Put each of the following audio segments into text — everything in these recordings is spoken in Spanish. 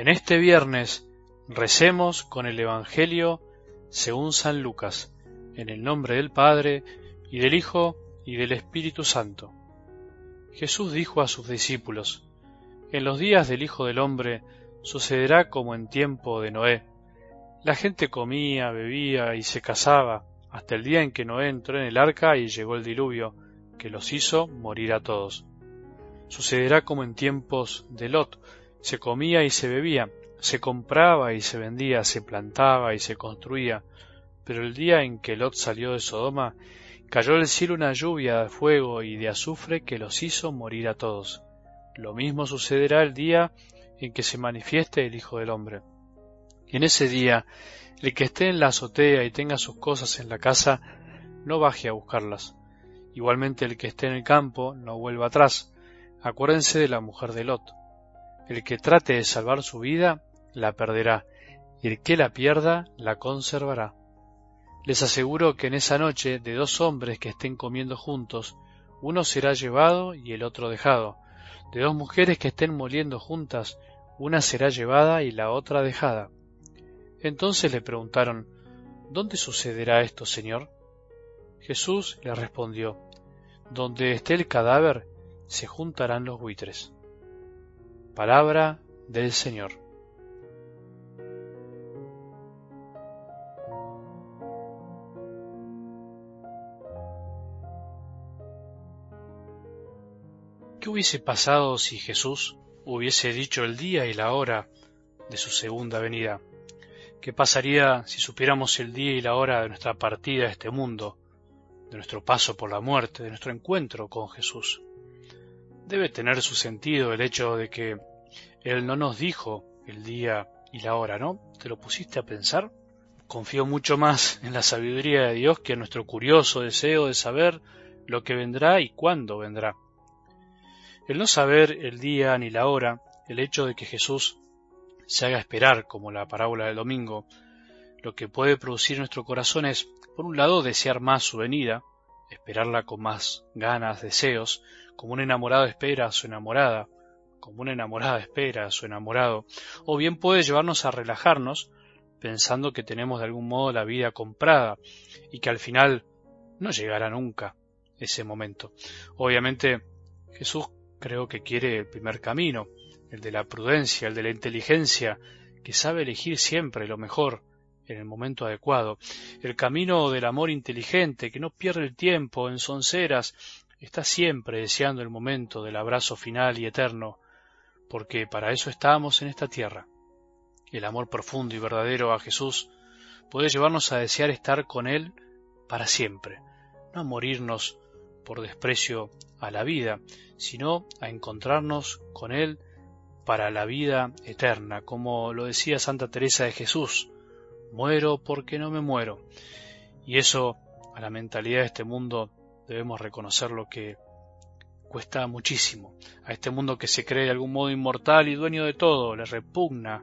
En este viernes recemos con el Evangelio según San Lucas, en el nombre del Padre, y del Hijo, y del Espíritu Santo. Jesús dijo a sus discípulos, En los días del Hijo del Hombre sucederá como en tiempo de Noé. La gente comía, bebía y se casaba, hasta el día en que Noé entró en el arca y llegó el diluvio, que los hizo morir a todos. Sucederá como en tiempos de Lot, se comía y se bebía, se compraba y se vendía, se plantaba y se construía. Pero el día en que Lot salió de Sodoma, cayó del cielo una lluvia de fuego y de azufre que los hizo morir a todos. Lo mismo sucederá el día en que se manifieste el Hijo del Hombre. Y en ese día, el que esté en la azotea y tenga sus cosas en la casa, no baje a buscarlas. Igualmente el que esté en el campo, no vuelva atrás. Acuérdense de la mujer de Lot. El que trate de salvar su vida, la perderá, y el que la pierda, la conservará. Les aseguro que en esa noche de dos hombres que estén comiendo juntos, uno será llevado y el otro dejado. De dos mujeres que estén moliendo juntas, una será llevada y la otra dejada. Entonces le preguntaron, ¿Dónde sucederá esto, Señor? Jesús le respondió, Donde esté el cadáver, se juntarán los buitres. Palabra del Señor. ¿Qué hubiese pasado si Jesús hubiese dicho el día y la hora de su segunda venida? ¿Qué pasaría si supiéramos el día y la hora de nuestra partida a este mundo, de nuestro paso por la muerte, de nuestro encuentro con Jesús? Debe tener su sentido el hecho de que Él no nos dijo el día y la hora, ¿no? ¿Te lo pusiste a pensar? Confío mucho más en la sabiduría de Dios que en nuestro curioso deseo de saber lo que vendrá y cuándo vendrá. El no saber el día ni la hora, el hecho de que Jesús se haga esperar, como la parábola del domingo, lo que puede producir nuestro corazón es, por un lado, desear más su venida, esperarla con más ganas, deseos, como un enamorado espera a su enamorada, como una enamorada espera a su enamorado, o bien puede llevarnos a relajarnos pensando que tenemos de algún modo la vida comprada y que al final no llegará nunca ese momento. Obviamente Jesús creo que quiere el primer camino, el de la prudencia, el de la inteligencia, que sabe elegir siempre lo mejor en el momento adecuado, el camino del amor inteligente, que no pierde el tiempo en sonceras está siempre deseando el momento del abrazo final y eterno, porque para eso estamos en esta tierra. El amor profundo y verdadero a Jesús puede llevarnos a desear estar con Él para siempre, no a morirnos por desprecio a la vida, sino a encontrarnos con Él para la vida eterna, como lo decía Santa Teresa de Jesús, muero porque no me muero. Y eso a la mentalidad de este mundo debemos reconocer lo que cuesta muchísimo. A este mundo que se cree de algún modo inmortal y dueño de todo, le repugna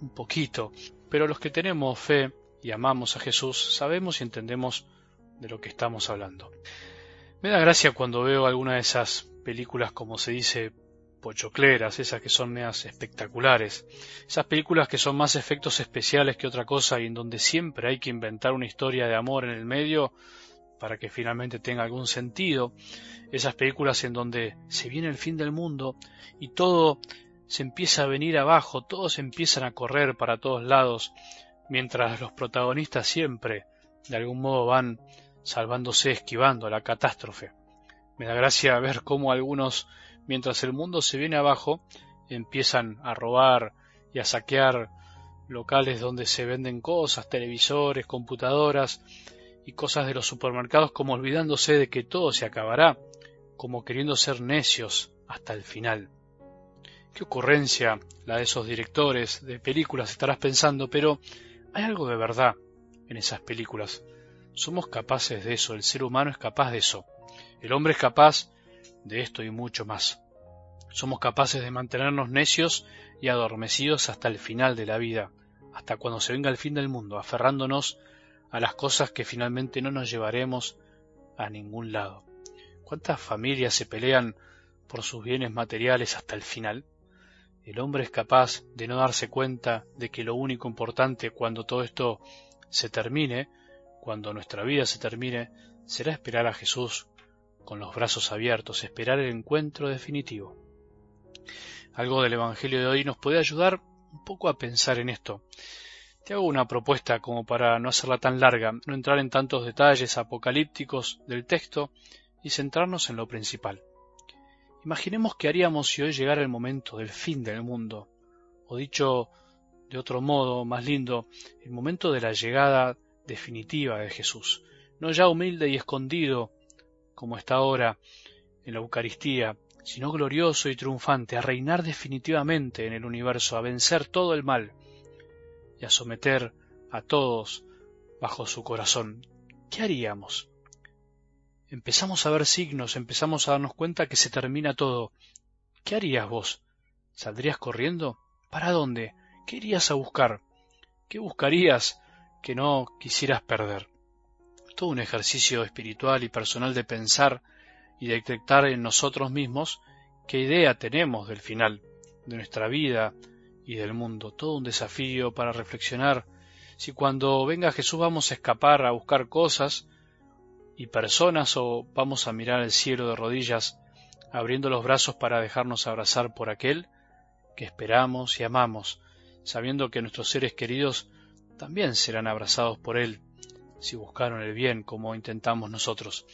un poquito. Pero los que tenemos fe y amamos a Jesús, sabemos y entendemos de lo que estamos hablando. Me da gracia cuando veo alguna de esas películas, como se dice, pochocleras, esas que son medias espectaculares, esas películas que son más efectos especiales que otra cosa y en donde siempre hay que inventar una historia de amor en el medio para que finalmente tenga algún sentido, esas películas en donde se viene el fin del mundo y todo se empieza a venir abajo, todos empiezan a correr para todos lados, mientras los protagonistas siempre, de algún modo, van salvándose, esquivando la catástrofe. Me da gracia ver cómo algunos, mientras el mundo se viene abajo, empiezan a robar y a saquear locales donde se venden cosas, televisores, computadoras, y cosas de los supermercados como olvidándose de que todo se acabará, como queriendo ser necios hasta el final. Qué ocurrencia la de esos directores de películas estarás pensando, pero hay algo de verdad en esas películas. Somos capaces de eso, el ser humano es capaz de eso. El hombre es capaz de esto y mucho más. Somos capaces de mantenernos necios y adormecidos hasta el final de la vida, hasta cuando se venga el fin del mundo, aferrándonos a las cosas que finalmente no nos llevaremos a ningún lado. ¿Cuántas familias se pelean por sus bienes materiales hasta el final? el hombre es capaz de no darse cuenta de que lo único importante cuando todo esto se termine, cuando nuestra vida se termine, será esperar a Jesús con los brazos abiertos, esperar el encuentro definitivo. Algo del Evangelio de hoy nos puede ayudar un poco a pensar en esto. Te hago una propuesta como para no hacerla tan larga, no entrar en tantos detalles apocalípticos del texto y centrarnos en lo principal. Imaginemos qué haríamos si hoy llegara el momento del fin del mundo, o dicho de otro modo, más lindo, el momento de la llegada definitiva de Jesús, no ya humilde y escondido como está ahora en la Eucaristía, sino glorioso y triunfante, a reinar definitivamente en el universo, a vencer todo el mal y a someter a todos bajo su corazón. ¿Qué haríamos? Empezamos a ver signos, empezamos a darnos cuenta que se termina todo. ¿Qué harías vos? ¿Saldrías corriendo? ¿Para dónde? ¿Qué irías a buscar? ¿Qué buscarías que no quisieras perder? Todo un ejercicio espiritual y personal de pensar y detectar en nosotros mismos qué idea tenemos del final, de nuestra vida y del mundo. Todo un desafío para reflexionar si cuando venga Jesús vamos a escapar a buscar cosas y personas o vamos a mirar al cielo de rodillas, abriendo los brazos para dejarnos abrazar por aquel que esperamos y amamos, sabiendo que nuestros seres queridos también serán abrazados por Él, si buscaron el bien como intentamos nosotros.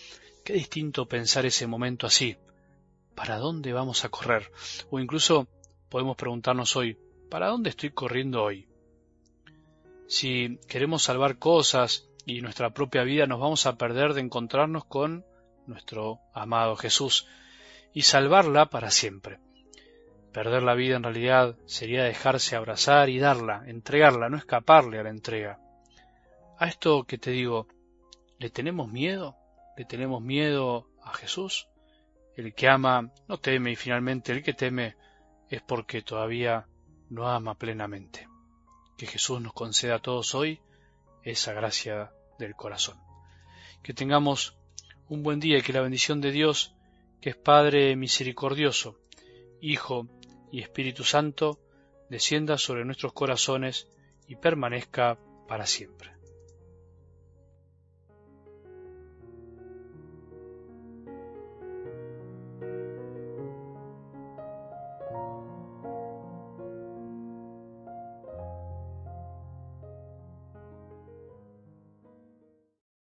Qué distinto pensar ese momento así. ¿Para dónde vamos a correr? O incluso podemos preguntarnos hoy, ¿para dónde estoy corriendo hoy? Si queremos salvar cosas y nuestra propia vida nos vamos a perder de encontrarnos con nuestro amado Jesús y salvarla para siempre. Perder la vida en realidad sería dejarse abrazar y darla, entregarla, no escaparle a la entrega. A esto que te digo, ¿le tenemos miedo? ¿Le tenemos miedo a Jesús? El que ama no teme y finalmente el que teme es porque todavía no ama plenamente. Que Jesús nos conceda a todos hoy esa gracia del corazón. Que tengamos un buen día y que la bendición de Dios, que es Padre misericordioso, Hijo y Espíritu Santo, descienda sobre nuestros corazones y permanezca para siempre.